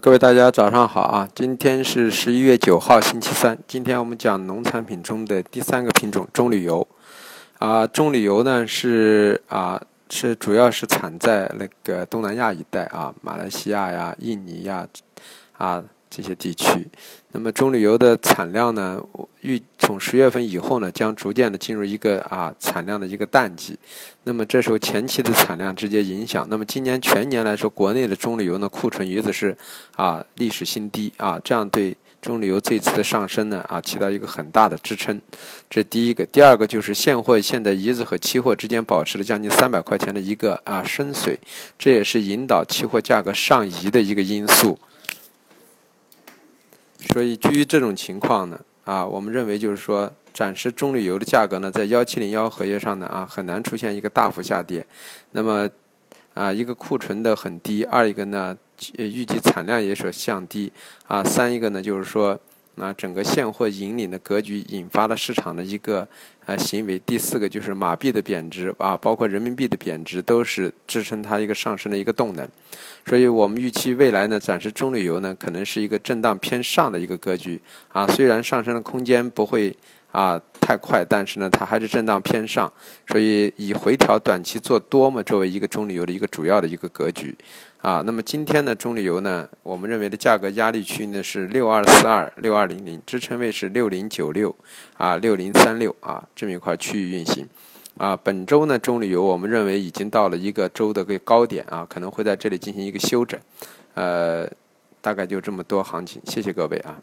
各位大家早上好啊！今天是十一月九号，星期三。今天我们讲农产品中的第三个品种棕榈油。啊，棕榈油呢是啊是主要是产在那个东南亚一带啊，马来西亚呀、印尼呀啊这些地区。那么棕榈油的产量呢，预从十月份以后呢，将逐渐的进入一个啊产量的一个淡季。那么这时候前期的产量直接影响。那么今年全年来说，国内的棕榈油呢库存鱼子是啊历史新低啊，这样对棕榈油这次的上升呢啊起到一个很大的支撑。这第一个，第二个就是现货现在鱼子和期货之间保持了将近三百块钱的一个啊深水，这也是引导期货价格上移的一个因素。所以基于这种情况呢，啊，我们认为就是说，暂时棕榈油的价格呢，在幺七零幺合约上呢，啊，很难出现一个大幅下跌。那么，啊，一个库存的很低，二一个呢，预计产量也所降低，啊，三一个呢，就是说。那整个现货引领的格局引发了市场的一个呃行为。第四个就是马币的贬值啊，包括人民币的贬值，都是支撑它一个上升的一个动能。所以我们预期未来呢，暂时中旅游呢可能是一个震荡偏上的一个格局啊。虽然上升的空间不会啊太快，但是呢它还是震荡偏上。所以以回调短期做多嘛，作为一个中旅游的一个主要的一个格局。啊，那么今天呢中旅油呢，我们认为的价格压力区呢是六二四二、六二零零，支撑位是六零九六啊、六零三六啊这么一块区域运行。啊，本周呢中旅油我们认为已经到了一个周的个高点啊，可能会在这里进行一个休整。呃，大概就这么多行情，谢谢各位啊。